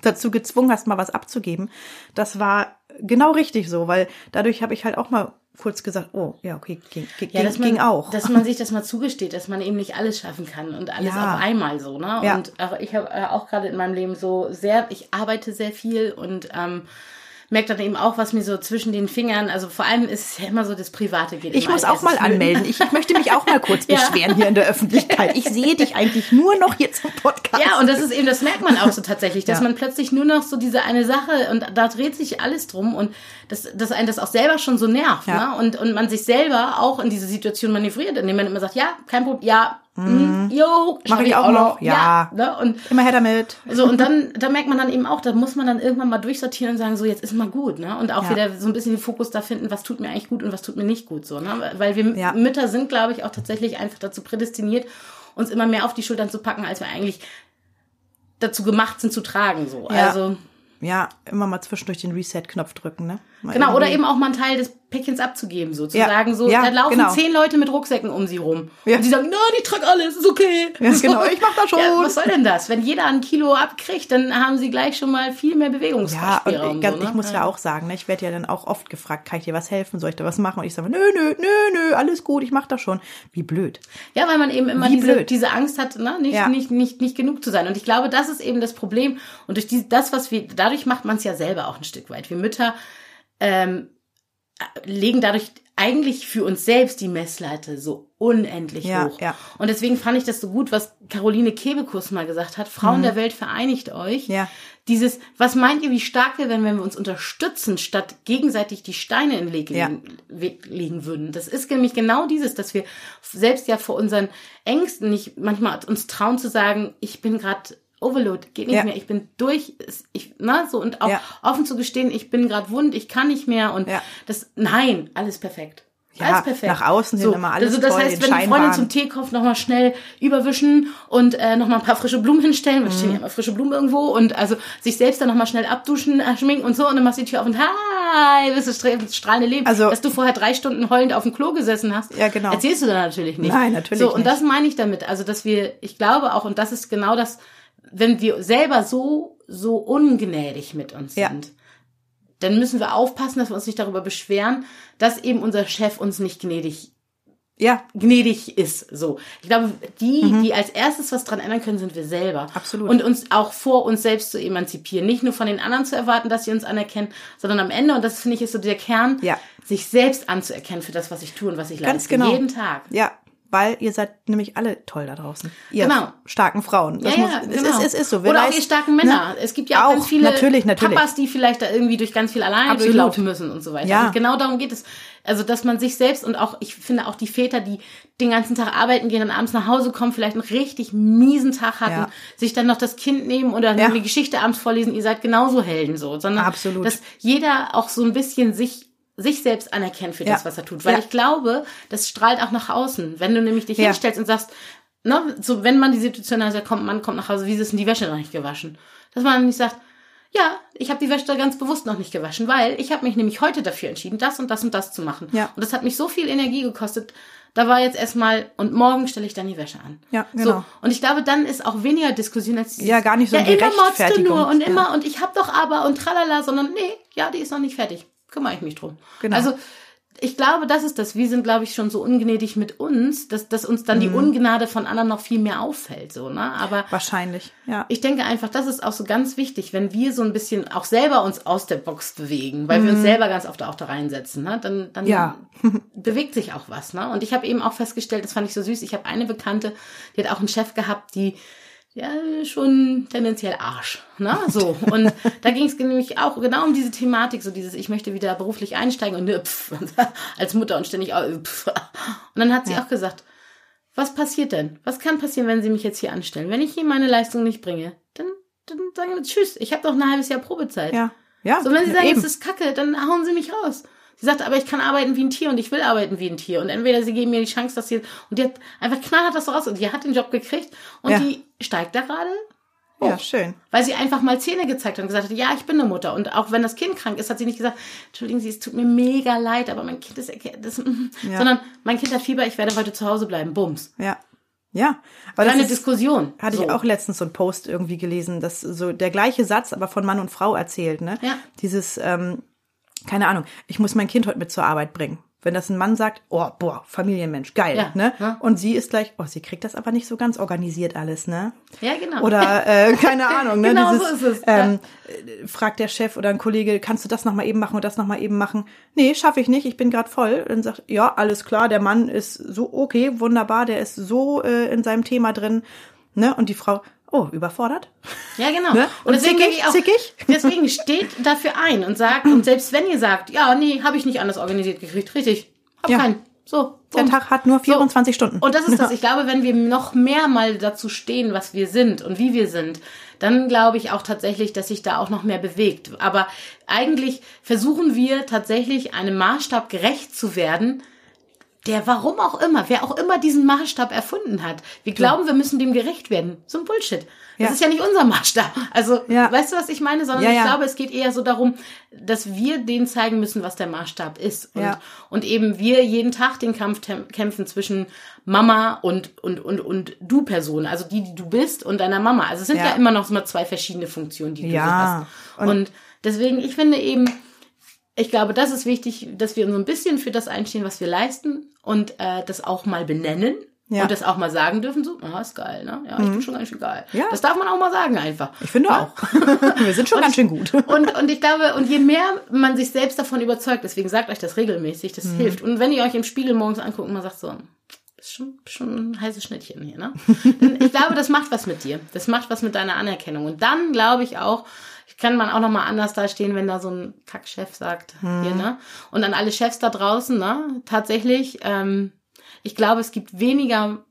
dazu gezwungen hast, mal was abzugeben. Das war genau richtig so, weil dadurch habe ich halt auch mal kurz gesagt, oh ja, okay, ging, ging,
Ja, dass man,
ging auch.
dass man sich das mal zugesteht, dass man eben nicht alles schaffen kann und alles
Ja.
auf einmal so, ne?
Ja.
Und auch, ich habe äh, auch gerade in meinem Leben so sehr, ich arbeite sehr viel und ähm, merke dann eben auch, was mir so zwischen den Fingern, also vor allem ist es ja immer so, das Private geht
Ich muss auch mal
flöten.
anmelden. Ich, möchte mich auch mal kurz
Ja.
beschweren hier in der Öffentlichkeit. Ich sehe dich eigentlich nur noch hier zum Podcast.
Ja, und das ist eben, das merkt man auch so tatsächlich, dass
Ja.
man plötzlich nur noch so diese eine Sache und da dreht sich alles drum und dass, dass einen das auch selber schon so nervt,
Ja.
ne? Und, und man sich selber auch in diese Situation manövriert, indem man immer sagt, ja, kein Problem, ja, mm, jo,
Mach
schaff
ich auch noch, ja.
ne? Und
Immer her damit.
so, und dann, da merkt man dann eben auch, da muss man dann irgendwann mal durchsortieren und sagen, so, jetzt ist mal gut, ne? Und auch
Ja.
wieder so ein bisschen den Fokus da finden, was tut mir eigentlich gut und was tut mir nicht gut, so, ne? Weil wir
Ja.
Mütter sind, glaube ich, auch tatsächlich einfach dazu prädestiniert, uns immer mehr auf die Schultern zu packen, als wir eigentlich dazu gemacht sind zu tragen. So.
Ja.
Also
Ja, immer mal zwischendurch den Reset-Knopf drücken, ne? Mal
genau, oder
irgendwie-
eben auch mal einen Teil des Päckchens abzugeben, so zu
Ja.
sagen, so
Ja,
da laufen
genau.
zehn Leute mit Rucksäcken um sie rum.
Ja.
Und sie sagen, na, die trage alles, ist okay.
Ja, genau, ich mach das schon.
Ja, was soll denn das? Wenn jeder ein Kilo abkriegt, dann haben sie gleich schon mal viel mehr
Ja,
Bewegungsspielraum.
und ganz,
so, ne?
ich muss ja. auch sagen, ne, ich werde ja dann auch oft gefragt, kann ich dir was helfen, soll ich da was machen? Und ich sage, nö, nö, nö, nö, alles gut, ich mach das schon. Wie blöd.
Ja, weil man eben immer
Wie
diese,
blöd.
diese Angst hat, ne? nicht,
Ja.
nicht, nicht, nicht genug zu sein. Und ich glaube, das ist eben das Problem. Und durch die, das, was wir, dadurch macht man es ja selber auch ein Stück weit. Wir Mütter ähm, legen dadurch eigentlich für uns selbst die Messlatte so unendlich
Ja,
hoch.
ja.
Und deswegen fand ich das so gut, was Caroline Kebekus mal gesagt hat. Frauen der Welt vereinigt euch.
Mhm. Ja.
Dieses, was meint ihr, wie stark wir wären, wenn wir uns unterstützen, statt gegenseitig die Steine in den Weg,
Ja.
Weg legen würden? Das ist nämlich genau dieses, dass wir selbst ja vor unseren Ängsten nicht manchmal uns trauen zu sagen, ich bin gerade Overload, geht nicht
Ja.
mehr, ich bin durch, ich, na, so, und auch
Ja.
offen zu gestehen, ich bin gerade wund, ich kann nicht mehr und
Ja.
das, nein, alles perfekt.
Ja,
alles perfekt.
nach außen hin immer alles
Also das heißt, wenn die Freundin zum Tee kauft, nochmal schnell überwischen und äh, nochmal ein paar frische Blumen hinstellen, weil stehen ja immer frische Blumen irgendwo und also sich selbst dann nochmal schnell abduschen, äh, schminken und so und dann machst du die Tür auf und hi, bist du stra- strahlende Leben.
Also-
Dass du vorher drei Stunden heulend auf dem Klo gesessen hast,
Ja, genau.
erzählst du dann natürlich nicht.
Nein, natürlich
So, und
nicht.
das meine ich damit. Also, dass wir, ich glaube auch, und das ist genau das, wenn wir selber so, so ungnädig mit uns
Ja.
sind, dann müssen wir aufpassen, dass wir uns nicht darüber beschweren, dass eben unser Chef uns nicht gnädig
Ja,
gnädig ist. So, ich glaube, die, die als erstes was dran ändern können, sind wir selber.
Mhm. Absolut.
Und uns auch vor uns selbst zu emanzipieren, nicht nur von den anderen zu erwarten, dass sie uns anerkennen, sondern am Ende und das finde ich ist so der Kern,
Ja.
sich selbst anzuerkennen für das, was ich tue und was ich
Ganz
leiste,
genau.
jeden Tag.
ja, weil ihr seid nämlich alle toll da draußen. Ihr
Genau.
starken Frauen. Das
ja,
muss,
ja,
es,
genau.
ist, es ist so. Wer
Oder auch
weiß,
ihr starken Männer.
ne?
Es gibt ja auch, ganz
Auch,
viele
natürlich, natürlich.
Papas, die vielleicht da irgendwie durch ganz viel alleine
Absolut.
durchlaufen müssen und so weiter.
Ja.
Und genau darum geht es. Also, dass man sich selbst und auch, ich finde auch die Väter, die den ganzen Tag arbeiten gehen und abends nach Hause kommen, vielleicht einen richtig miesen Tag hatten,
Ja.
sich dann noch das Kind nehmen oder
Ja.
eine Geschichte abends vorlesen, ihr seid genauso Helden so. Sondern,
Absolut.
dass jeder auch so ein bisschen sich sich selbst anerkennt für das,
Ja.
was er tut. Weil
Ja.
ich glaube, das strahlt auch nach außen. Wenn du nämlich dich
Ja.
hinstellst und sagst, ne, so wenn man die Situation hat, kommt, Mann kommt nach Hause, wie ist denn die Wäsche noch nicht gewaschen? Dass man nicht sagt, ja, ich habe die Wäsche da ganz bewusst noch nicht gewaschen, weil ich habe mich nämlich heute dafür entschieden, das und das und das zu machen.
Ja.
Und das hat mich so viel Energie gekostet. Da war jetzt erstmal, und morgen stelle ich dann die Wäsche an.
Ja,
So,
genau.
und ich glaube, dann ist auch weniger Diskussion als dieses,
Ja, gar nicht so
Ja, immer motzt du
Rechtfertigung.
nur und
Ja.
immer und ich hab doch aber und tralala, sondern nee, ja, die ist noch nicht fertig. Kümmere ich mich drum.
Genau.
Also, ich glaube, das ist das. Wir sind, glaube ich, schon so ungnädig mit uns, dass, dass uns dann die
Mhm.
Ungnade von anderen noch viel mehr auffällt, so, ne? Aber
Wahrscheinlich, ja.
ich denke einfach, das ist auch so ganz wichtig, wenn wir so ein bisschen auch selber uns aus der Box bewegen, weil wir uns selber ganz oft auch da reinsetzen, ne? dann, dann
Mhm. Ja.
bewegt sich auch was. Ne? Und ich habe eben auch festgestellt, das fand ich so süß, ich habe eine Bekannte, die hat auch einen Chef gehabt, die ja schon tendenziell Arsch. Ne? So. Und da ging es nämlich auch genau um diese Thematik, so dieses, ich möchte wieder beruflich einsteigen und ne, pff, als Mutter und ständig äh, pff. Und dann hat sie auch gesagt, was passiert denn? Was kann passieren, wenn Sie mich jetzt hier anstellen? Wenn ich hier meine Leistung nicht bringe, dann, dann sagen wir Tschüss. Ich habe doch ein halbes Jahr Probezeit.
Ja, ja.
So, wenn Sie sagen,
eben.
es ist Kacke, dann hauen Sie mich raus. Sie sagt, aber ich kann arbeiten wie ein Tier und ich will arbeiten wie ein Tier. Und entweder Sie geben mir die Chance, dass sie, und die hat einfach knallhart das raus und die hat den Job gekriegt und
Ja.
die steigt da gerade
ja, schön.
weil sie einfach mal Zähne gezeigt hat und gesagt hat, ja, ich bin eine Mutter. Und auch wenn das Kind krank ist, hat sie nicht gesagt, Entschuldigen Sie, es tut mir mega leid, aber mein Kind ist, das,
Ja.
sondern mein Kind hat Fieber, ich werde heute zu Hause bleiben. Bums.
Ja. Ja. Aber das
Keine
ist,
Diskussion.
Hatte
so.
ich auch letztens so einen Post irgendwie gelesen, dass so der gleiche Satz, aber von Mann und Frau erzählt, ne?
Ja.
Dieses, ähm, keine Ahnung, ich muss mein Kind heute mit zur Arbeit bringen. Wenn das ein Mann sagt, oh, boah, Familienmensch, geil,
Ja,
ne?
ja.
Und sie ist gleich, oh, sie kriegt das aber nicht so ganz organisiert alles, ne?
Ja, genau.
Oder äh, keine Ahnung, ne?
Genau
Dieses,
so ist es,
Ähm, äh, fragt der Chef oder ein Kollege, kannst du das noch mal eben machen und das noch mal eben machen? Nee, schaffe ich nicht, ich bin gerade voll. Dann sagt, ja, alles klar, der Mann ist so okay, wunderbar, der ist so äh, in seinem Thema drin, ne? Und die Frau, oh, überfordert?
Ja, genau.
Ne?
Und,
Und
deswegen
zickig,
ich auch,
zickig?
deswegen steht dafür ein und sagt, und selbst wenn ihr sagt, ja, nee, habe ich nicht anders organisiert gekriegt, richtig, hab
Ja.
keinen. So.
Der
bumm.
Tag hat nur 24 Stunden.
Und das ist das. Ich glaube, wenn wir noch mehr mal dazu stehen, was wir sind und wie wir sind, dann glaube ich auch tatsächlich, dass sich da auch noch mehr bewegt. Aber eigentlich versuchen wir tatsächlich einem Maßstab gerecht zu werden, der warum auch immer, wer auch immer diesen Maßstab erfunden hat. Wir glauben, wir müssen dem gerecht werden. So ein Bullshit. Das
Ja.
ist ja nicht unser Maßstab. Also,
Ja.
weißt du, was ich meine? Sondern
Ja,
ich
ja.
glaube, es geht eher so darum, dass wir denen zeigen müssen, was der Maßstab ist. Und,
Ja.
und eben wir jeden Tag den Kampf kämpfen zwischen Mama und, und, und, und du Person. Also die, die du bist und deiner Mama. Also es sind ja,
Ja.
immer noch mal zwei verschiedene Funktionen, die du
Ja.
hast. Und, deswegen, ich finde eben, ich glaube, das ist wichtig, dass wir uns ein bisschen für das einstehen, was wir leisten und äh, das auch mal benennen.
Ja. Mhm.
Und das auch mal sagen dürfen, so, ah, ist geil, ne? Ja, ich bin schon ganz schön geil.
Ja.
Das darf man auch mal sagen einfach.
Ich finde
Ja?
auch. wir sind schon ganz schön gut.
Und, und ich glaube, und je mehr man sich selbst davon überzeugt, deswegen sagt euch das regelmäßig, das
Mhm.
hilft. Und wenn ihr euch im Spiegel morgens anguckt und man sagt so, bist schon, bist schon ein heißes Schnittchen hier, ne? Ich glaube, das macht was mit dir. Das macht was mit deiner Anerkennung. Und dann glaube ich auch, kann man auch noch mal anders dastehen, wenn da so ein Kackchef sagt,
Mhm.
hier, ne? Und an alle Chefs da draußen, ne? Tatsächlich, ähm, ich glaube, es gibt weniger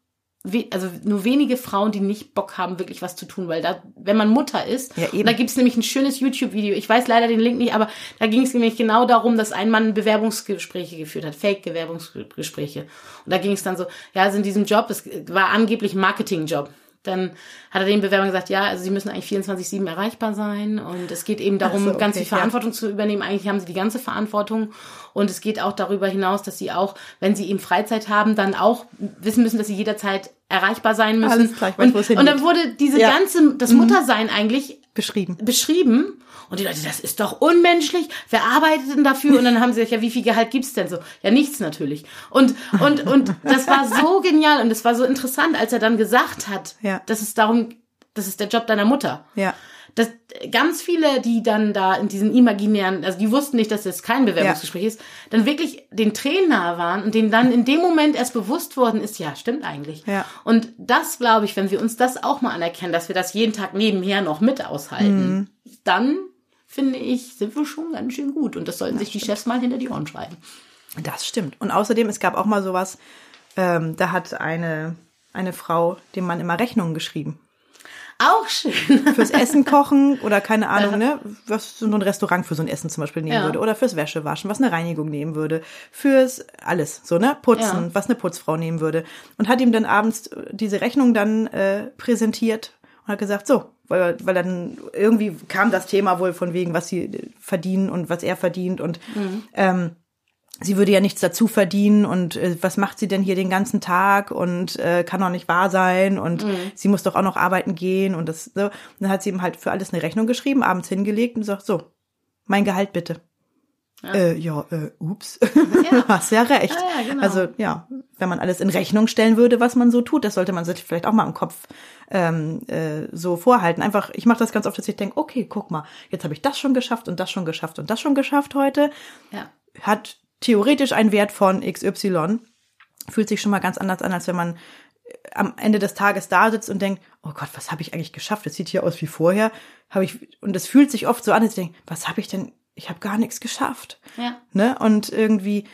we- also nur wenige Frauen, die nicht Bock haben, wirklich was zu tun, weil da, wenn man Mutter ist,
Ja,
da gibt's nämlich ein schönes YouTube-Video, ich weiß leider den Link nicht, aber da ging es nämlich genau darum, dass ein Mann Bewerbungsgespräche geführt hat, Fake-Bewerbungsgespräche. Und da ging es dann so, ja, also in diesem Job, es war angeblich ein Marketing-Job. Dann hat er den Bewerbern gesagt, ja, also sie müssen eigentlich 24-7 erreichbar sein und es geht eben darum,
so, okay,
ganz viel
ja.
Verantwortung zu übernehmen. Eigentlich haben sie die ganze Verantwortung und es geht auch darüber hinaus, dass sie auch, wenn sie eben Freizeit haben, dann auch wissen müssen, dass sie jederzeit erreichbar sein müssen.
Alles klar, ich weiß,
und, und dann wurde diese
Ja. Mhm.
ganze, das Muttersein eigentlich
Beschrieben.
beschrieben. Und die Leute, das ist doch unmenschlich. Wer arbeitet denn dafür? Und dann haben sie gesagt, ja, wie viel Gehalt gibt's denn so? Ja, nichts natürlich. Und, und, und das war so genial und es war so interessant, als er dann gesagt hat,
Ja.
dass es darum, das ist der Job deiner Mutter.
Ja.
Dass ganz viele, die dann da in diesen imaginären, also die wussten nicht, dass das kein Bewerbungsgespräch ist, dann wirklich den Tränen nahe waren und denen dann in dem Moment erst bewusst worden ist, ja, stimmt eigentlich.
Ja.
Und das glaube ich, wenn wir uns das auch mal anerkennen, dass wir das jeden Tag nebenher noch mit aushalten,
Mhm.
dann finde ich, sind wir schon ganz schön gut. Und das sollten sich die Chefs mal hinter die Ohren schreiben.
Das stimmt. Und außerdem, es gab auch mal sowas, ähm, da hat eine, eine Frau dem Mann immer Rechnungen geschrieben.
Auch schön.
Fürs Essen kochen oder keine Ahnung, ne, was so ein Restaurant für so ein Essen zum Beispiel nehmen
Ja.
würde. Oder fürs Wäschewaschen, was eine Reinigung nehmen würde. Fürs alles, so, ne? Putzen,
Ja.
was eine Putzfrau nehmen würde. Und hat ihm dann abends diese Rechnung dann äh, präsentiert und hat gesagt, so, weil, weil dann irgendwie kam das Thema wohl von wegen, was sie verdienen und was er verdient und ähm, sie würde ja nichts dazu verdienen und äh, was macht sie denn hier den ganzen Tag und äh, kann doch nicht wahr sein und sie muss doch auch noch arbeiten gehen und das so. Und dann hat sie ihm halt für alles eine Rechnung geschrieben, abends hingelegt und sagt so, mein Gehalt bitte. Ja, äh, ja äh, ups, hast ja recht.
Ah, ja, genau.
Also ja, wenn man alles in Rechnung stellen würde, was man so tut, das sollte man sich vielleicht auch mal im Kopf ähm, äh, so vorhalten. Einfach, ich mache das ganz oft, dass ich denke, okay, guck mal, jetzt habe ich das schon geschafft und das schon geschafft und das schon geschafft heute
Ja.
hat theoretisch einen Wert von XY, fühlt sich schon mal ganz anders an, als wenn man äh, am Ende des Tages da sitzt und denkt, oh Gott, was habe ich eigentlich geschafft? Das sieht hier aus wie vorher. Habe ich und es fühlt sich oft so an, als ich denke, was habe ich denn? Ich habe gar nichts geschafft.
Ja.
Ne? Und irgendwie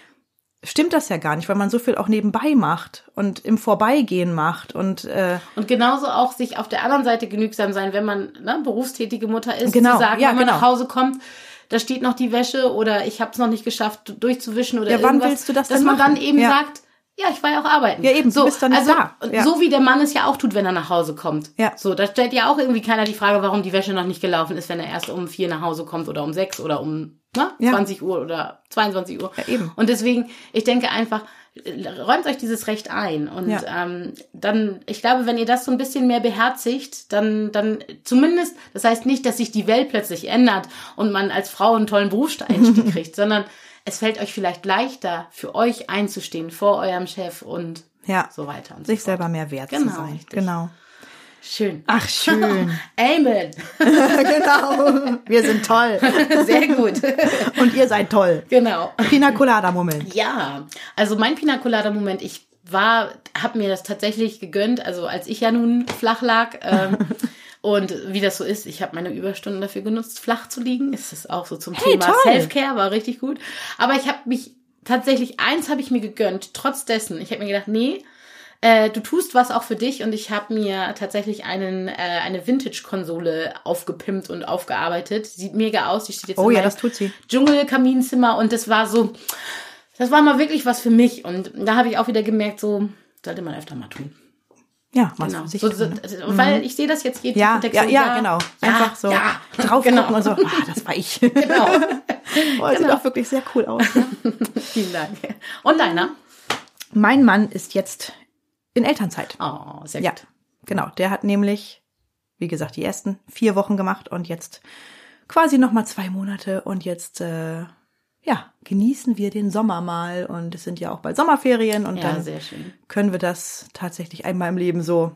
stimmt das ja gar nicht, weil man so viel auch nebenbei macht und im Vorbeigehen macht und äh,
Und genauso auch sich auf der anderen Seite genügsam sein, wenn man ne, berufstätige Mutter ist,
Genau,
zu sagen,
ja,
wenn man
genau.
nach Hause kommt, da steht noch die Wäsche oder ich habe es noch nicht geschafft durchzuwischen oder
Ja, wann
irgendwas,
willst du das
dass man
machen?
dann eben
Ja.
sagt, ja, ich war ja auch arbeiten.
Ja, eben, du
so,
bist dann
also,
da. Ja.
So wie der Mann es ja auch tut, wenn er nach Hause kommt.
Ja.
So, da stellt ja auch irgendwie keiner die Frage, warum die Wäsche noch nicht gelaufen ist, wenn er erst um vier nach Hause kommt oder um sechs oder um ne,
Ja.
20 Uhr oder 22 Uhr.
Ja, eben.
Und deswegen, ich denke einfach, räumt euch dieses Recht ein. Und
Ja.
ähm, dann, ich glaube, wenn ihr das so ein bisschen mehr beherzigt, dann, dann zumindest, das heißt nicht, dass sich die Welt plötzlich ändert und man als Frau einen tollen Berufseinstieg kriegt, sondern es fällt euch vielleicht leichter, für euch einzustehen vor eurem Chef und
ja,
so weiter und
sich
so fort.
selber mehr wert
Genau,
zu sein.
richtig.
Genau.
Schön.
Ach schön.
Amen.
genau. Wir sind toll
Sehr gut.
und ihr seid toll.
genau.
Pina Colada Moment.
Ja, also mein Pina Colada Moment, ich war, habe mir das tatsächlich gegönnt, also als ich ja nun flach lag ähm, und wie das so ist, ich habe meine Überstunden dafür genutzt, flach zu liegen. Ist das auch so zum Thema
toll.
Self-Care, war richtig gut. Aber ich habe mich tatsächlich, eins habe ich mir gegönnt, trotz dessen. Ich habe mir gedacht, nee, äh, du tust was auch für dich und ich habe mir tatsächlich einen äh, eine Vintage-Konsole aufgepimpt und aufgearbeitet. Sieht mega aus, die steht jetzt
Oh
in
ja, das tut sie.
Dschungelkaminzimmer und das war so, das war mal wirklich was für mich. Und da habe ich auch wieder gemerkt, so sollte man öfter mal tun.
Ja, was
Genau.
sich
So, so,
tun, ne?
Weil ich sehe das jetzt jeden
Ja,
denk
ja,
so,
ja, genau. Einfach so
ja,
drauf
genau.
und so, ah, das war ich.
Genau.
Oh, das sieht
Genau.
auch wirklich sehr cool aus.
Vielen Dank. Und deiner?
Mein Mann ist jetzt in Elternzeit.
Oh, sehr
Ja,
gut.
genau. Der hat nämlich, wie gesagt, die ersten vier Wochen gemacht und jetzt quasi noch mal zwei Monate und jetzt äh, ja genießen wir den Sommer mal und es sind ja auch bald Sommerferien und
Ja,
dann können wir das tatsächlich einmal im Leben so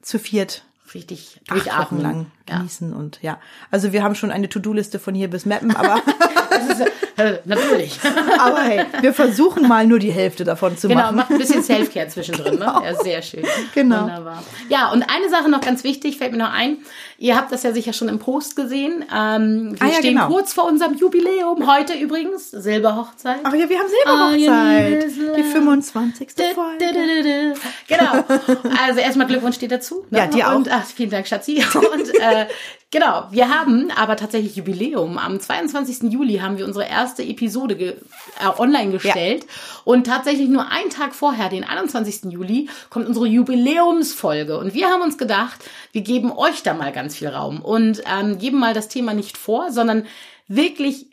zu viert
Richtig durchatmen.
lang
Ja.
genießen und ja, also wir haben schon eine To-Do-Liste von hier bis Mappen, aber
Das ist, äh, natürlich.
aber hey, wir versuchen mal nur die Hälfte davon zu
Genau,
machen.
macht ein bisschen Selfcare zwischendrin. Ne? Ja, sehr schön.
Genau.
Wunderbar. Ja, und eine Sache noch ganz wichtig, fällt mir noch ein. Ihr habt das ja sicher schon im Post gesehen. Ähm, wir
Ah, ja,
stehen
genau.
kurz vor unserem Jubiläum. Heute übrigens, Silberhochzeit.
Ach ja, wir haben
Ah,
Silberhochzeit.
liebes
Die
Land.
25.
Du,
Folge.
Genau. Also erstmal Glückwunsch dir dazu. ne?
Ja, dir auch.
Und ach, vielen Dank, Schatzi. Und äh, genau, wir haben aber tatsächlich Jubiläum. Am 22. Juli haben wir unsere erste Episode ge äh, online gestellt. Und tatsächlich nur einen Tag vorher, den 21. Juli, kommt unsere Jubiläumsfolge. Und wir haben uns gedacht, wir geben euch da mal ganz viel Raum und ähm, geben mal das Thema nicht vor, sondern wirklich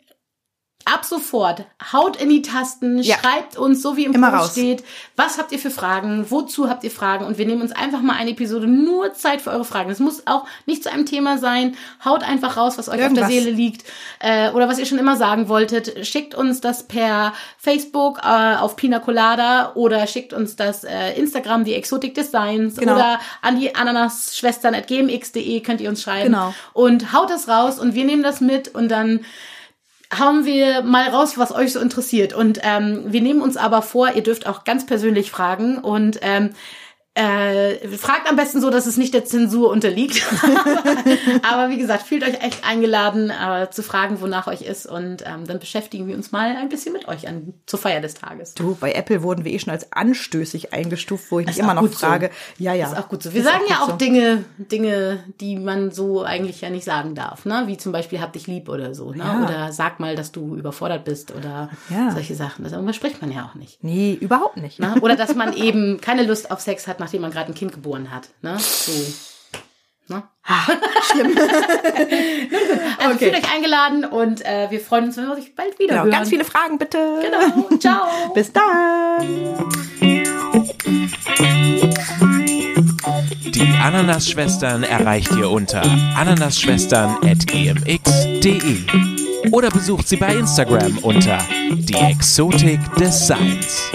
ab sofort haut in die Tasten,
Ja.
schreibt uns, so wie im
Immer
Post
raus.
steht, was habt ihr für Fragen, wozu habt ihr Fragen und wir nehmen uns einfach mal eine Episode nur Zeit für eure Fragen. Es muss auch nicht zu einem Thema sein, haut einfach raus, was euch
Irgendwas.
auf der Seele liegt äh, oder was ihr schon immer sagen wolltet. Schickt uns das per Facebook äh, auf Pina Colada oder schickt uns das äh, Instagram, die Exotic Designs
Genau.
oder an die Ananasschwestern at gmx.de könnt ihr uns schreiben
Genau.
und haut das raus und wir nehmen das mit und dann hauen wir mal raus, was euch so interessiert. Und ähm, wir nehmen uns aber vor, ihr dürft auch ganz persönlich fragen und ähm, äh, fragt am besten so, dass es nicht der Zensur unterliegt. aber wie gesagt, fühlt euch echt eingeladen, äh, zu fragen, wonach euch ist. Und ähm, dann beschäftigen wir uns mal ein bisschen mit euch an, zur Feier des Tages.
Du, bei Apple wurden wir eh schon als anstößig eingestuft, wo ich mich immer
auch
noch
gut so.
frage. Ja, ja.
Ist auch gut so. Wir
Ist
sagen ja
gut
auch
so.
Dinge, Dinge, die man so eigentlich ja nicht sagen darf, ne? Wie zum Beispiel hab dich lieb oder so, ne?
Ja.
Oder sag mal, dass du überfordert bist oder
Ja.
solche Sachen. Das überspricht man ja auch nicht.
Nee, überhaupt nicht.
Ne? Oder dass man eben keine Lust auf Sex hat, nachdem man gerade ein Kind geboren hat. Ne? So. Ne?
Schlimm.
Also
Okay.
fühlt euch eingeladen und äh, wir freuen uns, wenn wir euch bald wieder
Genau,
hören.
ganz viele Fragen bitte.
Genau. Ciao.
Bis dann.
Die Ananas-Schwestern erreicht ihr unter ananasschwestern.gmx.de oder besucht sie bei Instagram unter die Exotik des Seins.